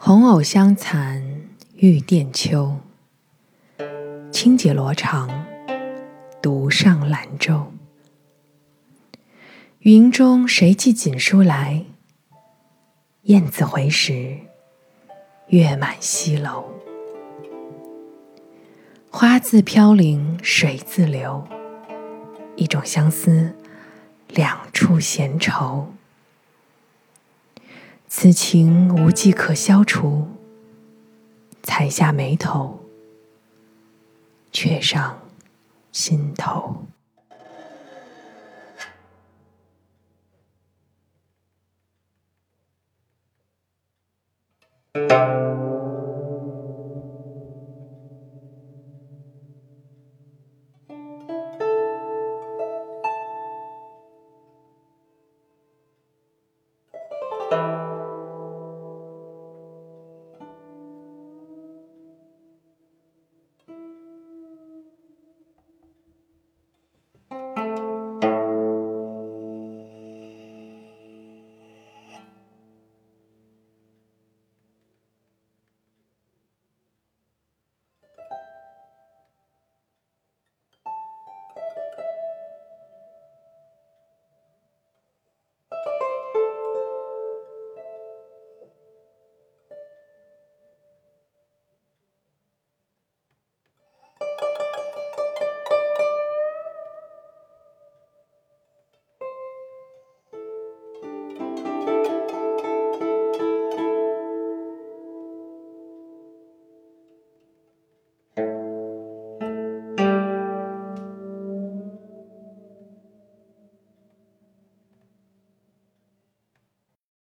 红藕香残玉簟秋，轻解罗裳，独上兰舟。云中谁寄锦书来？雁字回时，月满西楼。花自飘零水自流，一种相思，两处闲愁。此情无计可消除，才下眉头，却上心头。